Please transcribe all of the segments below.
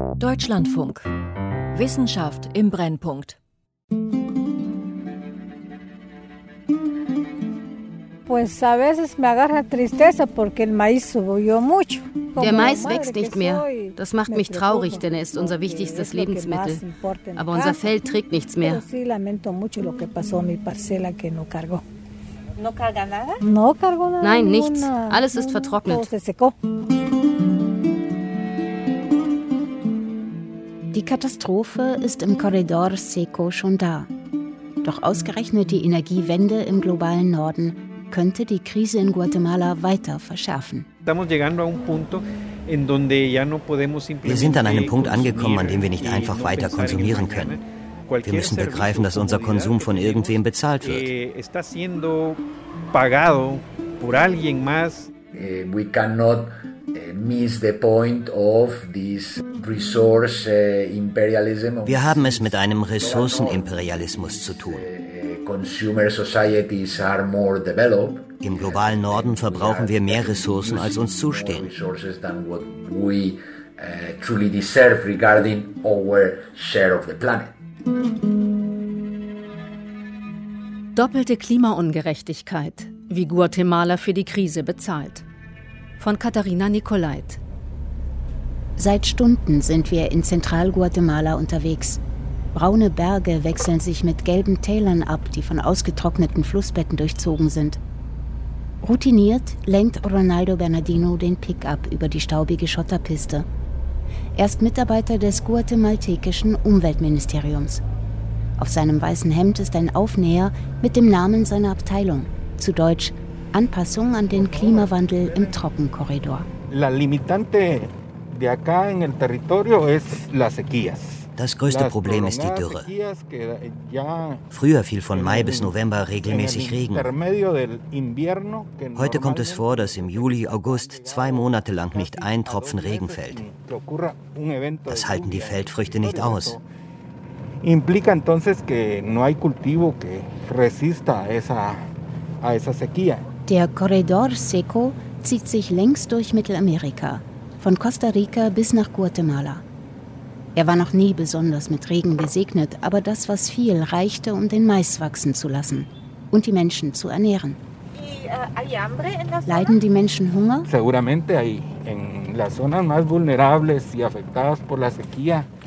Deutschlandfunk. Wissenschaft im Brennpunkt. Der Mais wächst nicht mehr. Das macht mich traurig, denn er ist unser wichtigstes Lebensmittel. Aber unser Feld trägt nichts mehr. Nein, nichts. Alles ist vertrocknet. Die Katastrophe ist im Corredor Seco schon da. Doch ausgerechnet die Energiewende im globalen Norden könnte die Krise in Guatemala weiter verschärfen. Wir sind an einem Punkt angekommen, an dem wir nicht einfach weiter konsumieren können. Wir müssen begreifen, dass unser Konsum von irgendwem bezahlt wird. Eh, we cannot eh, miss the point of this resource eh, imperialism. Wir haben es mit einem Ressourcenimperialismus zu tun. Im globalen Norden verbrauchen wir mehr Ressourcen, als uns zustehen. truly deserve regarding our share of the planet. Doppelte Klimaungerechtigkeit, wie Guatemala für die Krise bezahlt. Von Katharina Nicolait. Seit Stunden sind wir in Zentralguatemala unterwegs. Braune Berge wechseln sich mit gelben Tälern ab, die von ausgetrockneten Flussbetten durchzogen sind. Routiniert lenkt Ronaldo Bernardino den Pickup über die staubige Schotterpiste. Er ist Mitarbeiter des guatemaltekischen Umweltministeriums. Auf seinem weißen Hemd ist ein Aufnäher mit dem Namen seiner Abteilung, zu Deutsch Anpassung an den Klimawandel im Trockenkorridor. La limitante de acá en el territorio es las sequías. Das größte Problem ist die Dürre. Früher fiel von Mai bis November regelmäßig Regen. Heute kommt es vor, dass im Juli, August zwei Monate lang nicht ein Tropfen Regen fällt. Das halten die Feldfrüchte nicht aus. Implica entonces que no hay cultivo que resista a esa sequía. Der Corredor Seco zieht sich längs durch Mittelamerika, von Costa Rica bis nach Guatemala. Er war noch nie besonders mit Regen gesegnet, aber das, was fiel, reichte, um den Mais wachsen zu lassen und die Menschen zu ernähren. Leiden die Menschen Hunger?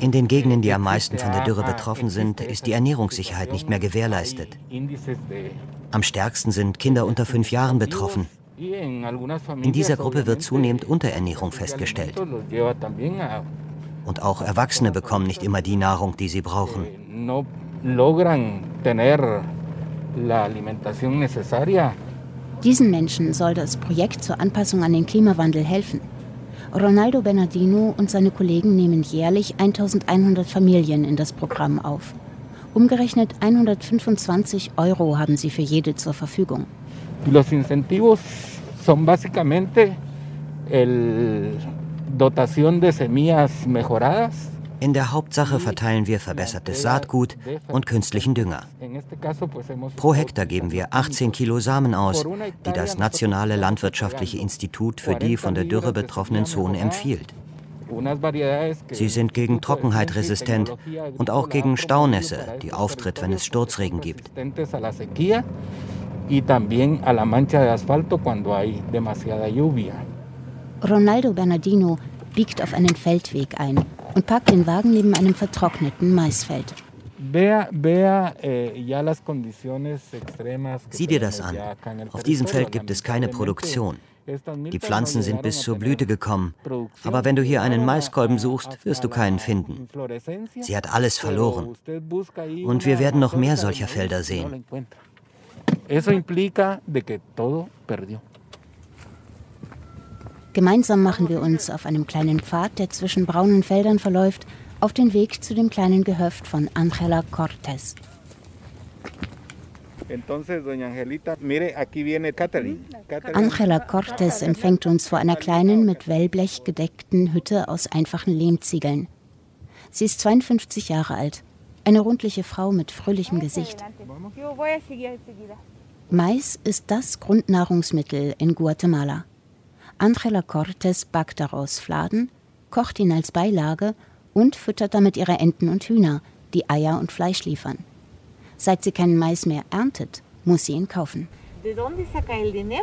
In den Gegenden, die am meisten von der Dürre betroffen sind, ist die Ernährungssicherheit nicht mehr gewährleistet. Am stärksten sind Kinder unter fünf Jahren betroffen. In dieser Gruppe wird zunehmend Unterernährung festgestellt. Und auch Erwachsene bekommen nicht immer die Nahrung, die sie brauchen. Diesen Menschen soll das Projekt zur Anpassung an den Klimawandel helfen. Ronaldo Bernardino und seine Kollegen nehmen jährlich 1100 Familien in das Programm auf. Umgerechnet 125 Euro haben sie für jede zur Verfügung. Los incentivos son básicamente el dotación de semillas mejoradas. In der Hauptsache verteilen wir verbessertes Saatgut und künstlichen Dünger. Pro Hektar geben wir 18 Kilo Samen aus, die das Nationale Landwirtschaftliche Institut für die von der Dürre betroffenen Zonen empfiehlt. Sie sind gegen Trockenheit resistent und auch gegen Staunässe, die auftritt, wenn es Sturzregen gibt. Ronaldo Bernardino biegt auf einen Feldweg ein und parkt den Wagen neben einem vertrockneten Maisfeld. Eh, Sieh dir das an. Auf diesem Feld gibt es keine Produktion. Die Pflanzen sind bis zur Blüte gekommen. Aber wenn du hier einen Maiskolben suchst, wirst du keinen finden. Sie hat alles verloren. Und wir werden noch mehr solcher Felder sehen. Eso implica de que todo perdió. Gemeinsam machen wir uns auf einem kleinen Pfad, der zwischen braunen Feldern verläuft, auf den Weg zu dem kleinen Gehöft von Angela Cortés. Angela Cortés empfängt uns vor einer kleinen, mit Wellblech gedeckten Hütte aus einfachen Lehmziegeln. Sie ist 52 Jahre alt, eine rundliche Frau mit fröhlichem Gesicht. Mais ist das Grundnahrungsmittel in Guatemala. Angela Cortes backt daraus Fladen, kocht ihn als Beilage und füttert damit ihre Enten und Hühner, die Eier und Fleisch liefern. Seit sie keinen Mais mehr erntet, muss sie ihn kaufen.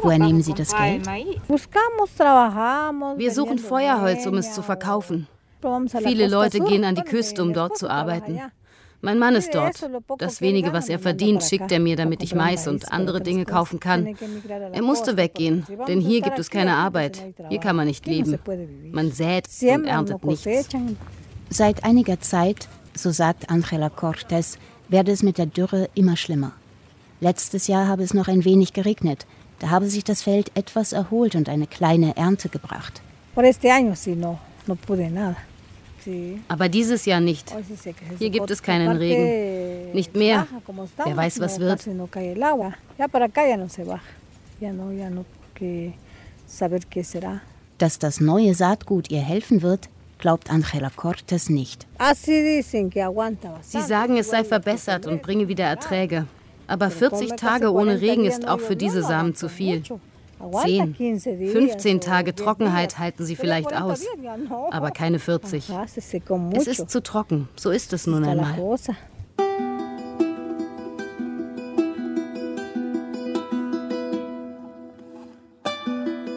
Woher nehmen Sie das Geld? Wir suchen Feuerholz, um es zu verkaufen. Viele Leute gehen an die Küste, um dort zu arbeiten. Mein Mann ist dort. Das wenige, was er verdient, schickt er mir, damit ich Mais und andere Dinge kaufen kann. Er musste weggehen, denn hier gibt es keine Arbeit. Hier kann man nicht leben. Man sät und erntet nichts. Seit einiger Zeit, so sagt Angela Cortes, werde es mit der Dürre immer schlimmer. Letztes Jahr habe es noch ein wenig geregnet. Da habe sich das Feld etwas erholt und eine kleine Ernte gebracht. Aber dieses Jahr nicht. Hier gibt es keinen Regen. Nicht mehr. Wer weiß, was wird. Dass das neue Saatgut ihr helfen wird, glaubt Angela Cortes nicht. Sie sagen, es sei verbessert und bringe wieder Erträge. Aber 40 Tage ohne Regen ist auch für diese Samen zu viel. 10, 15 Tage Trockenheit halten sie vielleicht aus, aber keine 40. Es ist zu trocken, so ist es nun einmal.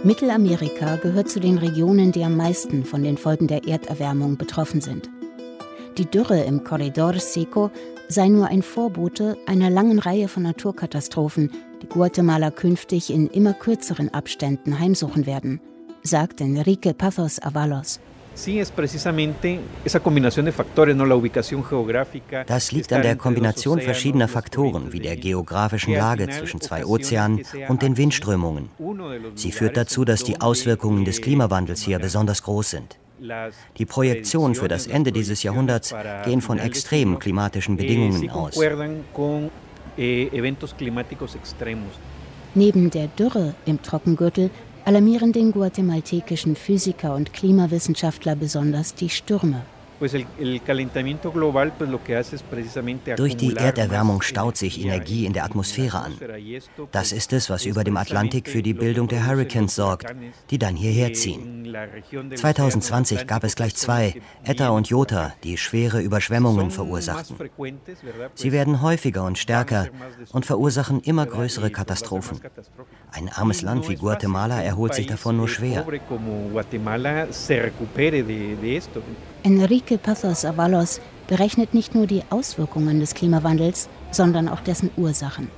Mittelamerika gehört zu den Regionen, die am meisten von den Folgen der Erderwärmung betroffen sind. Die Dürre im Corredor Seco sei nur ein Vorbote einer langen Reihe von Naturkatastrophen, die Guatemala künftig in immer kürzeren Abständen heimsuchen werden, sagt Enrique Pazos Avalos. Das liegt an der Kombination verschiedener Faktoren wie der geografischen Lage zwischen zwei Ozeanen und den Windströmungen. Sie führt dazu, dass die Auswirkungen des Klimawandels hier besonders groß sind. Die Projektionen für das Ende dieses Jahrhunderts gehen von extremen klimatischen Bedingungen aus. Neben der Dürre im Trockengürtel alarmieren den guatemaltekischen Physiker und Klimawissenschaftler besonders die Stürme. Durch die Erderwärmung staut sich Energie in der Atmosphäre an. Das ist es, was über dem Atlantik für die Bildung der Hurricanes sorgt, die dann hierher ziehen. 2020 gab es gleich zwei, Eta und Jota, die schwere Überschwemmungen verursachten. Sie werden häufiger und stärker und verursachen immer größere Katastrophen. Ein armes Land wie Guatemala erholt sich davon nur schwer. Enrique Pazos Avalos berechnet nicht nur die Auswirkungen des Klimawandels, sondern auch dessen Ursachen.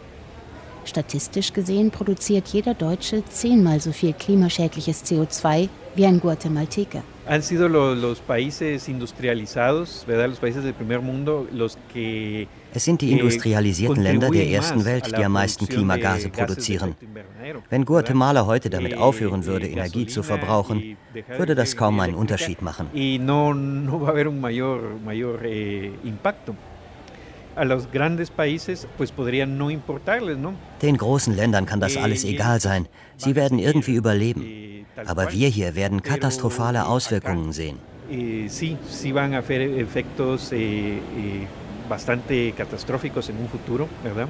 Statistisch gesehen produziert jeder Deutsche zehnmal so viel klimaschädliches CO2 wie ein Guatemalteker. Han sido los países industrializados, los países del primer mundo, los que es sind die industrialisierten Länder der ersten Welt, die am meisten Klimagase produzieren. Wenn Guatemala heute damit aufhören würde, Energie zu verbrauchen, würde das kaum einen Unterschied machen. Eh, Den großen Ländern kann das alles egal sein. Sie werden irgendwie überleben. Aber wir hier werden katastrophale Auswirkungen sehen. Eh, bastante catastróficos en un futuro, ¿verdad?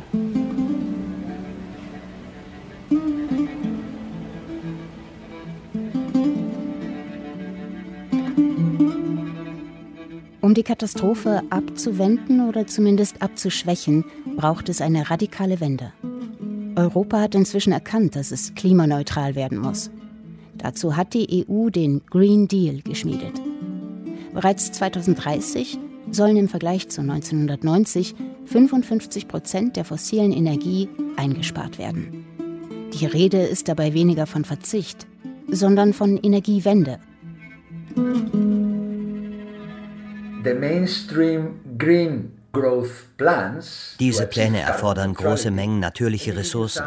Um die Katastrophe abzuwenden oder zumindest abzuschwächen, braucht es eine radikale Wende. Europa hat inzwischen erkannt, dass es klimaneutral werden muss. Dazu hat die EU den Green Deal geschmiedet. Bereits 2030 sollen im Vergleich zu 1990 55 Prozent der fossilen Energie eingespart werden. Die Rede ist dabei weniger von Verzicht, sondern von Energiewende. The mainstream green diese Pläne erfordern große Mengen natürliche Ressourcen.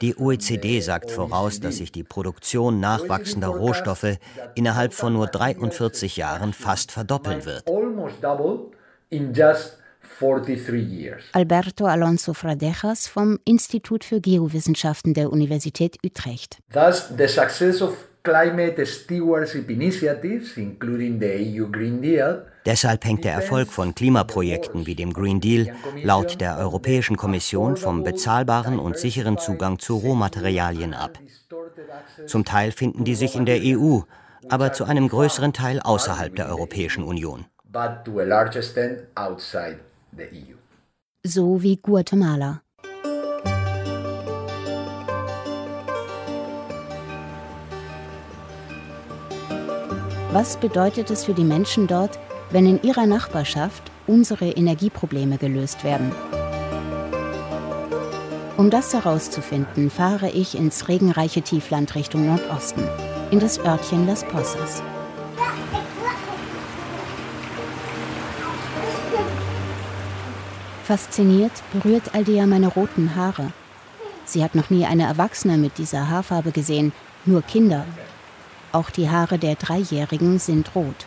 Die OECD sagt voraus, dass sich die Produktion nachwachsender Rohstoffe innerhalb von nur 43 Jahren fast verdoppeln wird. Alberto Alonso Fradejas vom Institut für Geowissenschaften der Universität Utrecht. Thus, the success of climate stewardship initiatives, including the EU Green Deal, Deshalb hängt der Erfolg von Klimaprojekten wie dem Green Deal laut der Europäischen Kommission vom bezahlbaren und sicheren Zugang zu Rohmaterialien ab. Zum Teil finden die sich in der EU, aber zu einem größeren Teil außerhalb der Europäischen Union. EU. So wie Guatemala. Was bedeutet es für die Menschen dort, wenn in ihrer Nachbarschaft unsere Energieprobleme gelöst werden? Um das herauszufinden, fahre ich ins regenreiche Tiefland Richtung Nordosten, in das Örtchen Las Posas. Fasziniert berührt Aldea meine roten Haare. Sie hat noch nie eine Erwachsene mit dieser Haarfarbe gesehen, nur Kinder auch die Haare der Dreijährigen sind rot.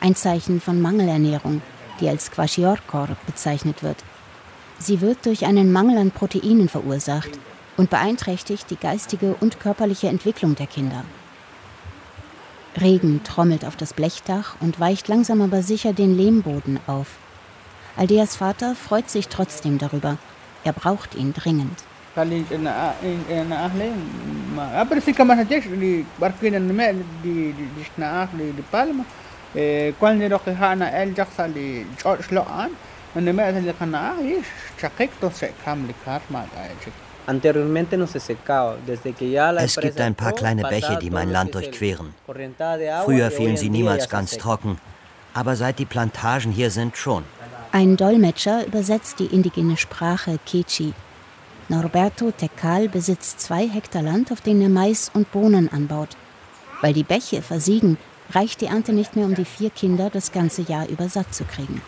Ein Zeichen von Mangelernährung, die als Kwashiorkor bezeichnet wird. Sie wird durch einen Mangel an Proteinen verursacht und beeinträchtigt die geistige und körperliche Entwicklung der Kinder. Regen trommelt auf das Blechdach und weicht langsam aber sicher den Lehmboden auf. Aldeas Vater freut sich trotzdem darüber. Er braucht ihn dringend. Kali na na ahli ma aber si kama hajek di barkin na me di di na ahli di palma e qual ne roque hana el jaksa li shlo an na me el kana is chakik to se kam li kar ma Es gibt ein paar kleine Bäche, die mein Land durchqueren. Früher fielen sie niemals ganz trocken, aber seit die Plantagen hier sind schon. Ein Dolmetscher übersetzt die indigene Sprache Quechua Norberto Tecal besitzt zwei Hektar Land, auf denen er Mais und Bohnen anbaut. Weil die Bäche versiegen, reicht die Ernte nicht mehr, um die vier Kinder das ganze Jahr über satt zu kriegen.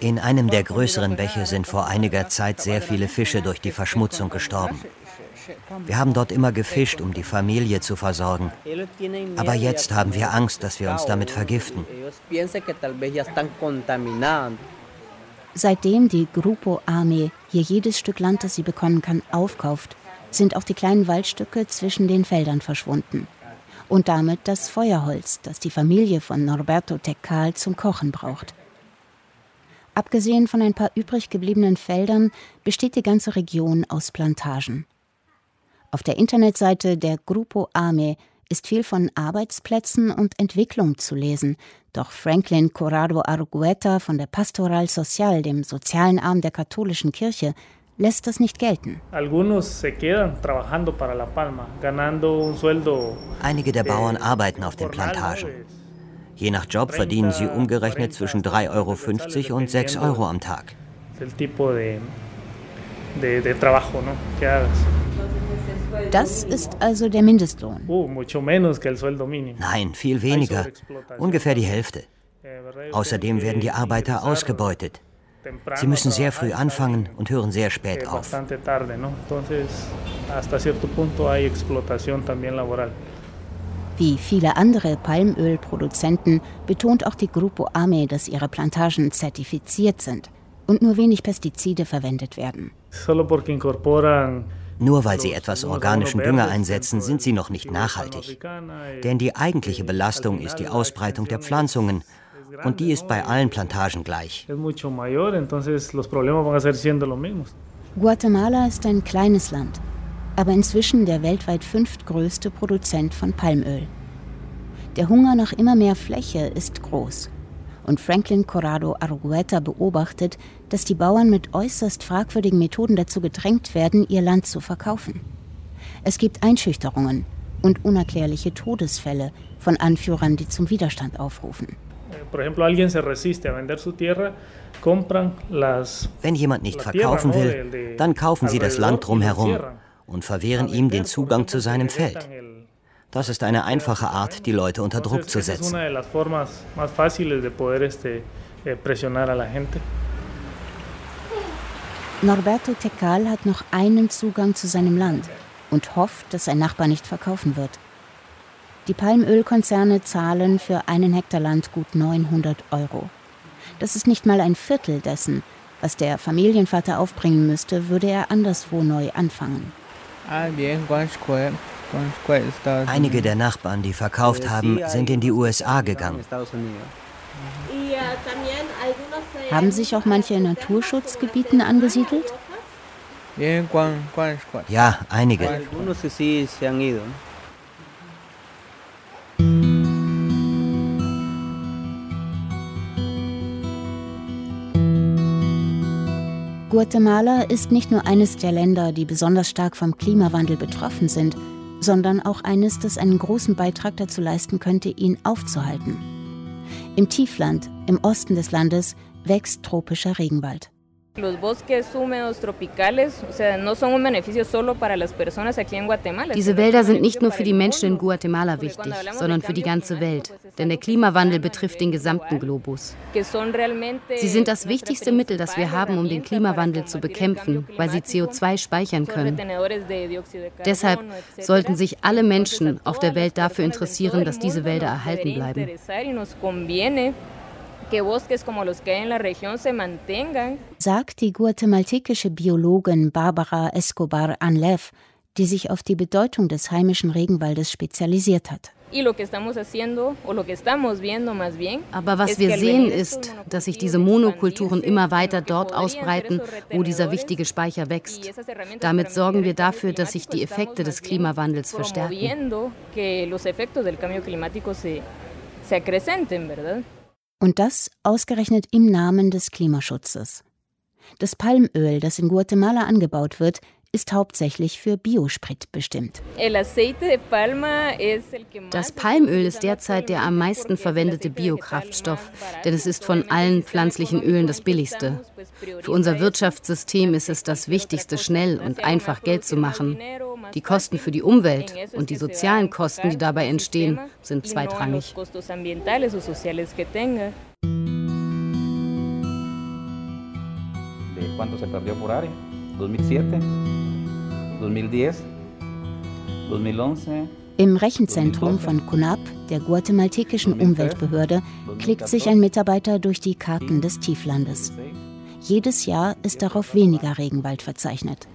In einem der größeren Bäche sind vor einiger Zeit sehr viele Fische durch die Verschmutzung gestorben. Wir haben dort immer gefischt, um die Familie zu versorgen. Aber jetzt haben wir Angst, dass wir uns damit vergiften. Seitdem die Grupo Arme hier jedes Stück Land, das sie bekommen kann, aufkauft, sind auch die kleinen Waldstücke zwischen den Feldern verschwunden. Und damit das Feuerholz, das die Familie von Norberto Tecal zum Kochen braucht. Abgesehen von ein paar übrig gebliebenen Feldern besteht die ganze Region aus Plantagen. Auf der Internetseite der Grupo Arme ist viel von Arbeitsplätzen und Entwicklung zu lesen, doch Franklin Corrado Argueta von der Pastoral Social, dem sozialen Arm der katholischen Kirche, lässt das nicht gelten. Einige der Bauern arbeiten auf den Plantagen. Je nach Job verdienen sie umgerechnet zwischen 3,50 Euro und 6 Euro am Tag. Das ist also der Mindestlohn. Oh, Nein, viel weniger. Ungefähr die Hälfte. Eh, Außerdem werden die Arbeiter ausgebeutet. Sie müssen sehr früh anfangen und hören sehr spät eh, auf. Wie viele andere Palmölproduzenten betont auch die Grupo Ame, dass ihre Plantagen zertifiziert sind und nur wenig Pestizide verwendet werden. Nur weil sie etwas organischen Dünger einsetzen, sind sie noch nicht nachhaltig. Denn die eigentliche Belastung ist die Ausbreitung der Pflanzungen. Und die ist bei allen Plantagen gleich. Guatemala ist ein kleines Land, aber inzwischen der weltweit fünftgrößte Produzent von Palmöl. Der Hunger nach immer mehr Fläche ist groß und Franklin Corrado Argueta beobachtet, dass die Bauern mit äußerst fragwürdigen Methoden dazu gedrängt werden, ihr Land zu verkaufen. Es gibt Einschüchterungen und unerklärliche Todesfälle von Anführern, die zum Widerstand aufrufen. Wenn jemand nicht verkaufen will, dann kaufen sie das Land drumherum und verwehren ihm den Zugang zu seinem Feld. Das ist eine einfache Art, die Leute unter Druck zu setzen. Eh, Norberto Tecal hat noch einen Zugang zu seinem Land und hofft, dass sein Nachbar nicht verkaufen wird. Die Palmölkonzerne zahlen für einen Hektar Land gut 900 Euro. Das ist nicht mal ein Viertel dessen, was der Familienvater aufbringen müsste, würde er anderswo neu anfangen. Ah, Einige der Nachbarn, die verkauft haben, sind in die USA gegangen. Haben sich auch manche in Naturschutzgebieten angesiedelt? Ja, einige. Guatemala ist nicht nur eines der Länder, die besonders stark vom Klimawandel betroffen sind, sondern auch eines, das einen großen Beitrag dazu leisten könnte, ihn aufzuhalten. Im Tiefland, im Osten des Landes, wächst tropischer Regenwald. Los bosques húmedos tropicales, o sea, no son un beneficio solo para las personas aquí en Guatemala. Diese Wälder sind nicht nur für die Menschen in Guatemala wichtig, sondern für die ganze Welt. Denn der Klimawandel betrifft den gesamten Globus. Sie sind das wichtigste Mittel, das wir haben, um den Klimawandel zu bekämpfen, weil sie CO2 speichern können. Deshalb sollten sich alle Menschen auf der Welt dafür interessieren, dass diese Wälder erhalten bleiben Sagt die guatemaltekische Biologin Barbara Escobar Anlev, die sich auf die Bedeutung des heimischen Regenwaldes spezialisiert hat. Aber was wir sehen ist, dass sich diese Monokulturen immer weiter dort ausbreiten, wo dieser wichtige Speicher wächst. Damit sorgen wir dafür, dass sich die Effekte des Klimawandels verstärken. Und das ausgerechnet im Namen des Klimaschutzes. Das Palmöl, das in Guatemala angebaut wird, ist hauptsächlich für Biosprit bestimmt. Das Palmöl ist derzeit der am meisten verwendete Biokraftstoff, denn es ist von allen pflanzlichen Ölen das billigste. Für unser Wirtschaftssystem ist es das Wichtigste, schnell und einfach Geld zu machen. Die Kosten für die Umwelt und die sozialen Kosten, die dabei entstehen, sind zweitrangig. ¿Cuánto se perdió por área? 2007. 2010, 2011. Im Rechenzentrum von CONAP, der guatemaltekischen Umweltbehörde, klickt sich ein Mitarbeiter durch die Karten des Tieflandes. Jedes Jahr ist darauf weniger Regenwald verzeichnet.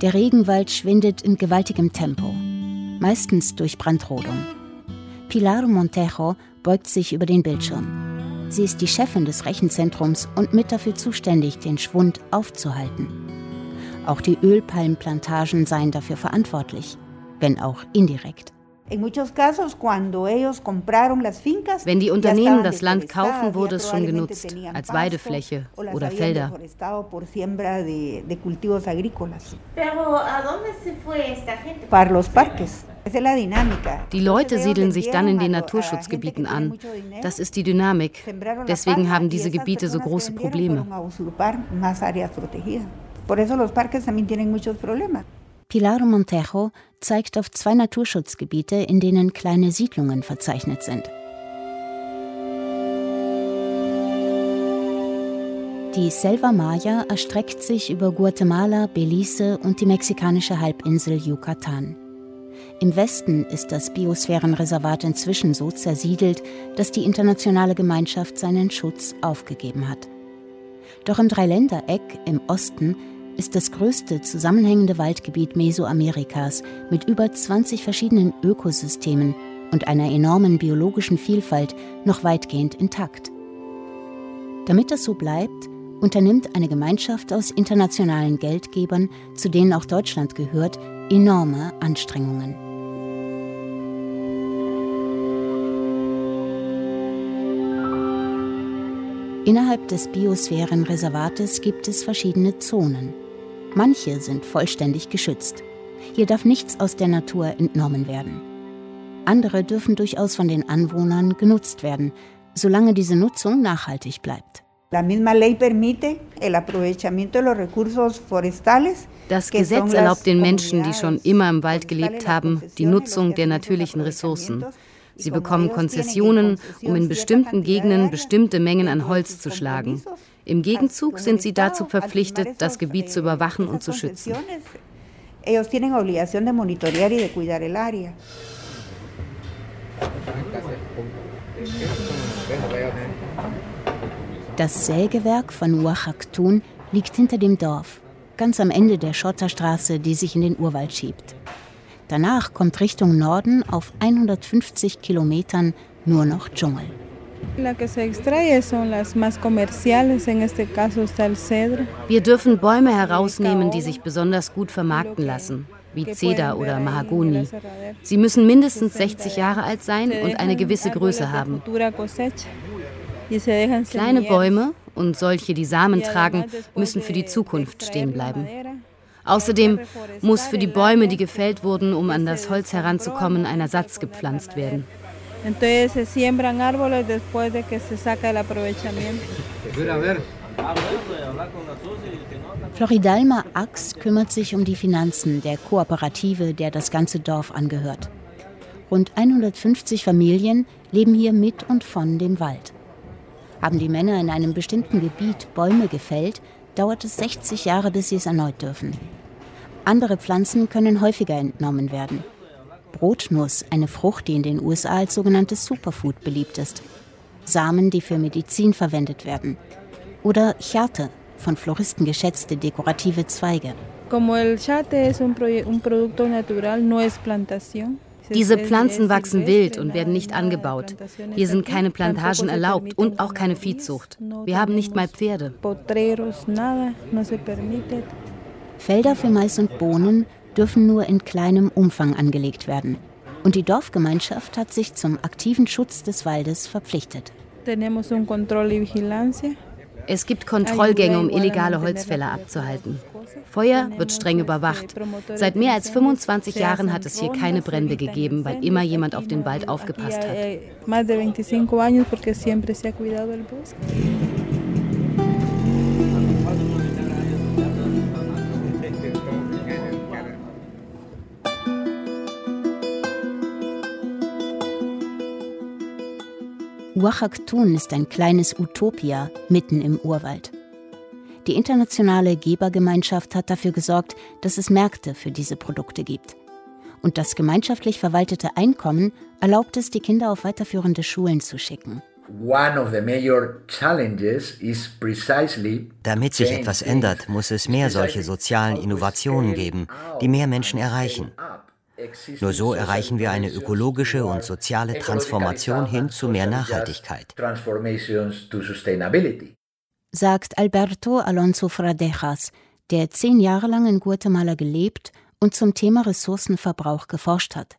Der Regenwald schwindet in gewaltigem Tempo, meistens durch Brandrodung. Pilar Montejo beugt sich über den Bildschirm. Sie ist die Chefin des Rechenzentrums und mit dafür zuständig, den Schwund aufzuhalten. Auch die Ölpalmplantagen seien dafür verantwortlich, wenn auch indirekt. Wenn die Unternehmen das Land kaufen, wurde es schon genutzt, als Weidefläche oder Felder. Para los parques. Die Leute siedeln sich dann in den Naturschutzgebieten an. Das ist die Dynamik. Deswegen haben diese Gebiete so große Probleme. Pilar Montejo zeigt auf zwei Naturschutzgebiete, in denen kleine Siedlungen verzeichnet sind. Die Selva Maya erstreckt sich über Guatemala, Belize und die mexikanische Halbinsel Yucatan. Im Westen ist das Biosphärenreservat inzwischen so zersiedelt, dass die internationale Gemeinschaft seinen Schutz aufgegeben hat. Doch im Dreiländereck im Osten ist das größte zusammenhängende Waldgebiet Mesoamerikas mit über 20 verschiedenen Ökosystemen und einer enormen biologischen Vielfalt noch weitgehend intakt. Damit das so bleibt, unternimmt eine Gemeinschaft aus internationalen Geldgebern, zu denen auch Deutschland gehört, enorme Anstrengungen. Innerhalb des Biosphärenreservates gibt es verschiedene Zonen. Manche sind vollständig geschützt. Hier darf nichts aus der Natur entnommen werden. Andere dürfen durchaus von den Anwohnern genutzt werden, solange diese Nutzung nachhaltig bleibt. Das Gesetz erlaubt den Menschen, die schon immer im Wald gelebt haben, die Nutzung der natürlichen Ressourcen. Sie bekommen Konzessionen, um in bestimmten Gegenden bestimmte Mengen an Holz zu schlagen. Im Gegenzug sind sie dazu verpflichtet, das Gebiet zu überwachen und zu schützen. Das Sägewerk von Oaxac-Tun liegt hinter dem Dorf, ganz am Ende der Schotterstraße, die sich in den Urwald schiebt. Danach kommt Richtung Norden auf 150 Kilometern nur noch Dschungel. Wir dürfen Bäume herausnehmen, die sich besonders gut vermarkten lassen, wie Zeder oder Mahagoni. Sie müssen mindestens 60 Jahre alt sein und eine gewisse Größe haben. Kleine Bäume und solche, die Samen tragen, müssen für die Zukunft stehen bleiben. Außerdem muss für die Bäume, die gefällt wurden, um an das Holz heranzukommen, ein Ersatz gepflanzt werden. Floridalma Ax kümmert sich um die Finanzen der Kooperative, der das ganze Dorf angehört. Rund 150 Familien leben hier mit und von dem Wald. Haben die Männer in einem bestimmten Gebiet Bäume gefällt, dauert es 60 Jahre, bis sie es erneut dürfen. Andere Pflanzen können häufiger entnommen werden. Brotnuss, eine Frucht, die in den USA als sogenanntes Superfood beliebt ist. Samen, die für Medizin verwendet werden. Oder Chate, von Floristen geschätzte dekorative Zweige. Diese Pflanzen wachsen wild und werden nicht angebaut. Hier sind keine Plantagen erlaubt und auch keine Viehzucht. Wir haben nicht mal Pferde. Felder für Mais und Bohnen dürfen nur in kleinem Umfang angelegt werden. Und die Dorfgemeinschaft hat sich zum aktiven Schutz des Waldes verpflichtet. Es gibt Kontrollgänge, um illegale Holzfäller abzuhalten. Feuer wird streng überwacht. Seit mehr als 25 Jahren hat es hier keine Brände gegeben, weil immer jemand auf den Wald aufgepasst hat. Oaxac-Tun ist ein kleines Utopia mitten im Urwald. Die internationale Gebergemeinschaft hat dafür gesorgt, dass es Märkte für diese Produkte gibt. Und das gemeinschaftlich verwaltete Einkommen erlaubt es, die Kinder auf weiterführende Schulen zu schicken. Damit sich etwas ändert, muss es mehr solche sozialen Innovationen geben, die mehr Menschen erreichen. Nur so erreichen wir eine ökologische und soziale Transformation hin zu mehr Nachhaltigkeit. Sagt Alberto Alonso Fradejas, der zehn Jahre lang in Guatemala gelebt und zum Thema Ressourcenverbrauch geforscht hat.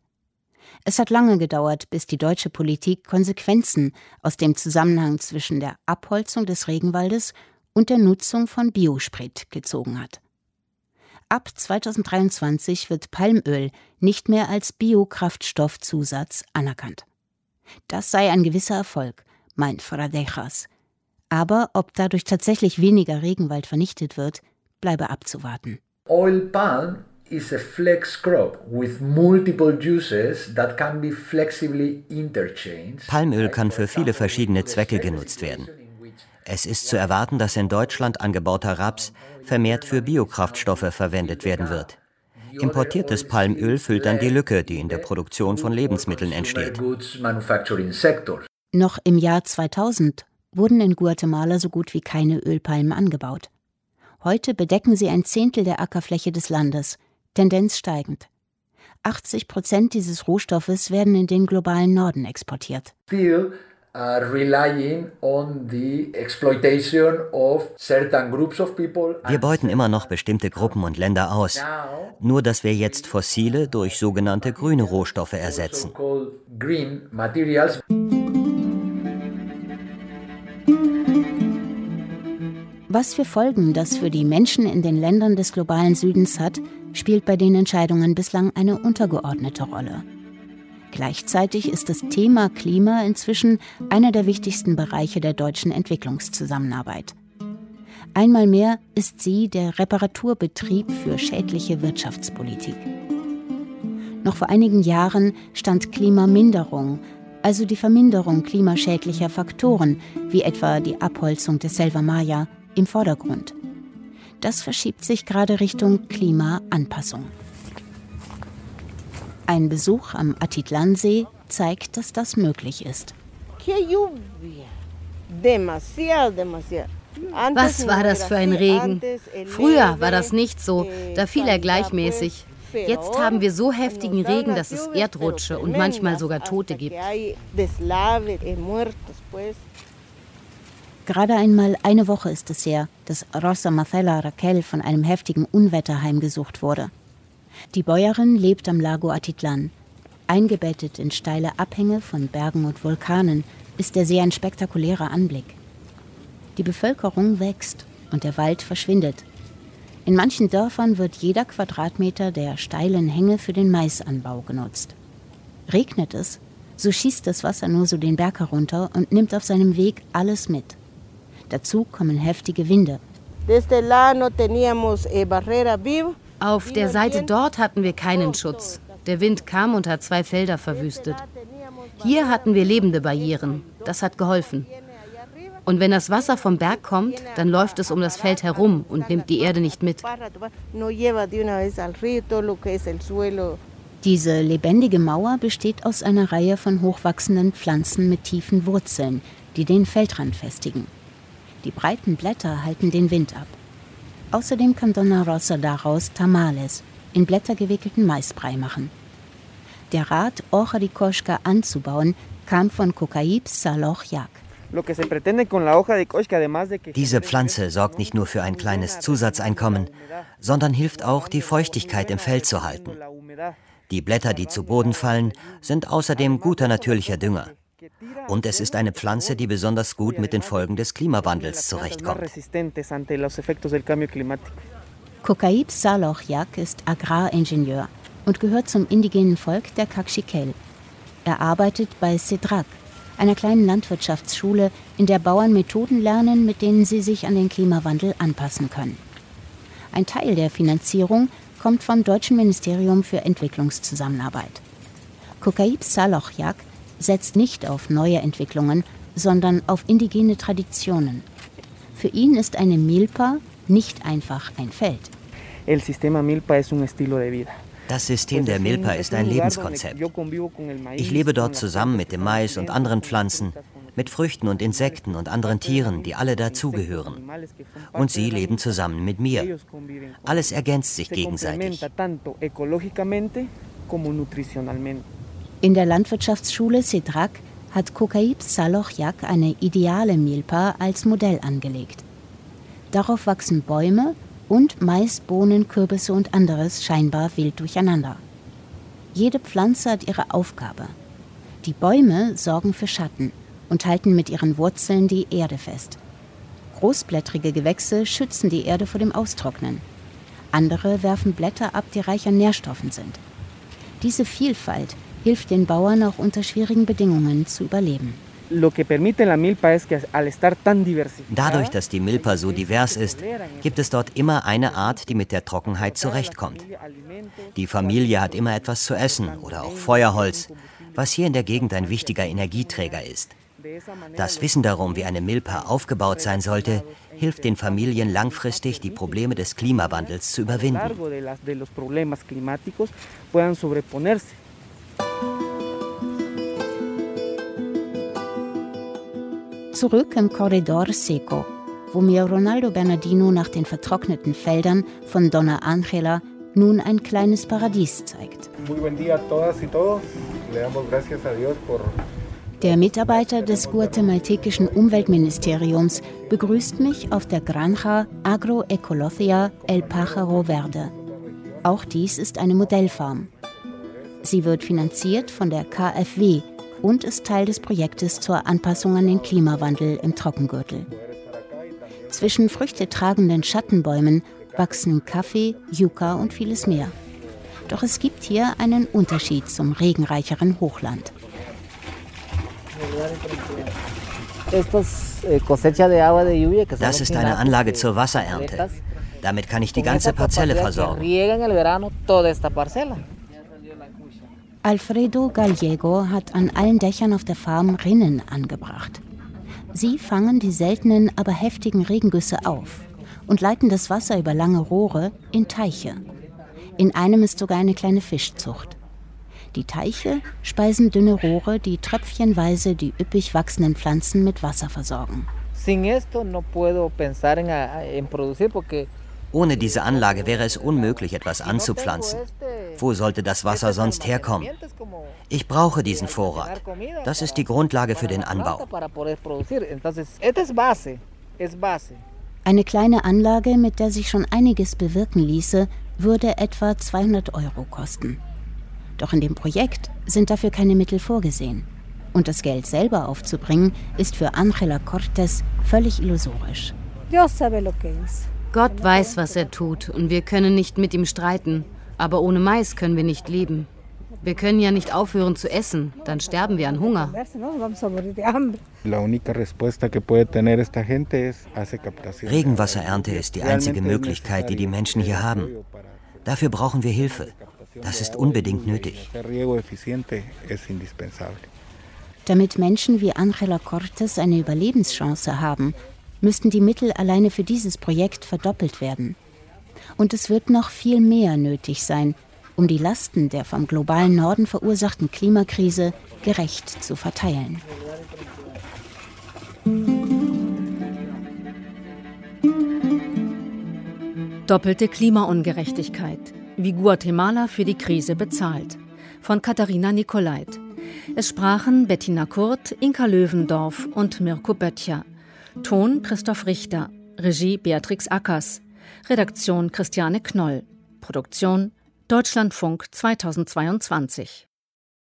Es hat lange gedauert, bis die deutsche Politik Konsequenzen aus dem Zusammenhang zwischen der Abholzung des Regenwaldes und der Nutzung von Biosprit gezogen hat. Ab 2023 wird Palmöl nicht mehr als Biokraftstoffzusatz anerkannt. Das sei ein gewisser Erfolg, meint Fradejas. Aber ob dadurch tatsächlich weniger Regenwald vernichtet wird, bleibe abzuwarten. Oil palm is a flex crop with multiple uses that can be flexibly interchanged. Palmöl kann für viele verschiedene Zwecke genutzt werden. Es ist zu erwarten, dass in Deutschland angebauter Raps vermehrt für Biokraftstoffe verwendet werden wird. Importiertes Palmöl füllt dann die Lücke, die in der Produktion von Lebensmitteln entsteht. Noch im Jahr 2000 wurden in Guatemala so gut wie keine Ölpalmen angebaut. Heute bedecken sie ein Zehntel der Ackerfläche des Landes, Tendenz steigend. 80 Prozent dieses Rohstoffes werden in den globalen Norden exportiert. Still, wir beuten immer noch bestimmte Gruppen und Länder aus, nur dass wir jetzt fossile durch sogenannte grüne Rohstoffe ersetzen. Was für Folgen das für die Menschen in den Ländern des globalen Südens hat, spielt bei den Entscheidungen bislang eine untergeordnete Rolle. Gleichzeitig ist das Thema Klima inzwischen einer der wichtigsten Bereiche der deutschen Entwicklungszusammenarbeit. Einmal mehr ist sie der Reparaturbetrieb für schädliche Wirtschaftspolitik. Noch vor einigen Jahren stand Klimaminderung, also die Verminderung klimaschädlicher Faktoren, wie etwa die Abholzung des Selva Maya, im Vordergrund. Das verschiebt sich gerade Richtung Klimaanpassung. Ein Besuch am Atitlansee zeigt, dass das möglich ist. Was war das für ein Regen? Früher war das nicht so, da fiel er gleichmäßig. Jetzt haben wir so heftigen Regen, dass es Erdrutsche und manchmal sogar Tote gibt. Gerade einmal eine Woche ist es her, dass Rosa Marcela Raquel von einem heftigen Unwetter heimgesucht wurde. Die Bäuerin lebt am Lago Atitlan, eingebettet in steile Abhänge von Bergen und Vulkanen, ist der See ein spektakulärer Anblick. Die Bevölkerung wächst und der Wald verschwindet. In manchen Dörfern wird jeder Quadratmeter der steilen Hänge für den Maisanbau genutzt. Regnet es, so schießt das Wasser nur so den Berg herunter und nimmt auf seinem Weg alles mit. Dazu kommen heftige Winde. Eh, auf der Seite dort hatten wir keinen Schutz. Der Wind kam und hat zwei Felder verwüstet. Hier hatten wir lebende Barrieren. Das hat geholfen. Und wenn das Wasser vom Berg kommt, dann läuft es um das Feld herum und nimmt die Erde nicht mit. Diese lebendige Mauer besteht aus einer Reihe von hochwachsenden Pflanzen mit tiefen Wurzeln, die den Feldrand festigen. Die breiten Blätter halten den Wind ab. Außerdem kann Donna Rosa daraus Tamales, in Blätter gewickelten Maisbrei machen. Der Rat, Ochadikoschka anzubauen, kam von Kokaib Saloch Yak. Diese Pflanze sorgt nicht nur für ein kleines Zusatzeinkommen, sondern hilft auch, die Feuchtigkeit im Feld zu halten. Die Blätter, die zu Boden fallen, sind außerdem guter natürlicher Dünger. Und es ist eine Pflanze, die besonders gut mit den Folgen des Klimawandels zurechtkommt. Kokaib Saloch Yak ist Agraringenieur und gehört zum indigenen Volk der Kakshikel. Er arbeitet bei Sedrak, einer kleinen Landwirtschaftsschule, in der Bauern Methoden lernen, mit denen sie sich an den Klimawandel anpassen können. Ein Teil der Finanzierung kommt vom Deutschen Ministerium für Entwicklungszusammenarbeit. Kokaib Salochjak setzt nicht auf neue Entwicklungen, sondern auf indigene Traditionen. Für ihn ist eine Milpa nicht einfach ein Feld. Das System der Milpa ist ein Lebenskonzept. Ich lebe dort zusammen mit dem Mais und anderen Pflanzen, mit Früchten und Insekten und anderen Tieren, die alle dazugehören. Und sie leben zusammen mit mir. Alles ergänzt sich gegenseitig. In der Landwirtschaftsschule Sedrak hat Kokaib Salochjak eine ideale Milpa als Modell angelegt. Darauf wachsen Bäume und Mais, Bohnen, Kürbisse und anderes scheinbar wild durcheinander. Jede Pflanze hat ihre Aufgabe. Die Bäume sorgen für Schatten und halten mit ihren Wurzeln die Erde fest. Großblättrige Gewächse schützen die Erde vor dem Austrocknen. Andere werfen Blätter ab, die reich an Nährstoffen sind. Diese Vielfalt hilft den Bauern auch unter schwierigen Bedingungen zu überleben. Dadurch, dass die Milpa so divers ist, gibt es dort immer eine Art, die mit der Trockenheit zurechtkommt. Die Familie hat immer etwas zu essen oder auch Feuerholz, was hier in der Gegend ein wichtiger Energieträger ist. Das Wissen darum, wie eine Milpa aufgebaut sein sollte, hilft den Familien langfristig, die Probleme des Klimawandels zu überwinden. Zurück im Corredor Seco, wo mir Ronaldo Bernardino nach den vertrockneten Feldern von Donna Angela nun ein kleines Paradies zeigt. Der Mitarbeiter des guatemaltekischen Umweltministeriums begrüßt mich auf der Granja Agroecologia El Pájaro Verde. Auch dies ist eine Modellfarm. Sie wird finanziert von der KfW und ist Teil des Projektes zur Anpassung an den Klimawandel im Trockengürtel. Zwischen früchtetragenden Schattenbäumen wachsen Kaffee, Yucca und vieles mehr. Doch es gibt hier einen Unterschied zum regenreicheren Hochland. Das ist eine Anlage zur Wasserernte. Damit kann ich die ganze Parzelle versorgen. Alfredo Gallego hat an allen Dächern auf der Farm Rinnen angebracht. Sie fangen die seltenen, aber heftigen Regengüsse auf und leiten das Wasser über lange Rohre in Teiche. In einem ist sogar eine kleine Fischzucht. Die Teiche speisen dünne Rohre, die tröpfchenweise die üppig wachsenden Pflanzen mit Wasser versorgen. Sin esto no puedo pensar en, en producir porque ohne diese Anlage wäre es unmöglich, etwas anzupflanzen. Wo sollte das Wasser sonst herkommen? Ich brauche diesen Vorrat. Das ist die Grundlage für den Anbau. Eine kleine Anlage, mit der sich schon einiges bewirken ließe, würde etwa 200 Euro kosten. Doch in dem Projekt sind dafür keine Mittel vorgesehen. Und das Geld selber aufzubringen, ist für Angela Cortes völlig illusorisch. Gott weiß, was er tut, und wir können nicht mit ihm streiten. Aber ohne Mais können wir nicht leben. Wir können ja nicht aufhören zu essen, dann sterben wir an Hunger. Regenwasserernte ist die einzige Möglichkeit, die die Menschen hier haben. Dafür brauchen wir Hilfe. Das ist unbedingt nötig. Damit Menschen wie Angela Cortes eine Überlebenschance haben, müssten die Mittel alleine für dieses Projekt verdoppelt werden. Und es wird noch viel mehr nötig sein, um die Lasten der vom globalen Norden verursachten Klimakrise gerecht zu verteilen. Doppelte Klimaungerechtigkeit. Wie Guatemala für die Krise bezahlt. Von Katharina Nicolait. Es sprachen Bettina Kurt, Inka Löwendorf und Mirko Böttcher. Ton Christoph Richter. Regie Beatrix Ackers. Redaktion Christiane Knoll. Produktion Deutschlandfunk 2022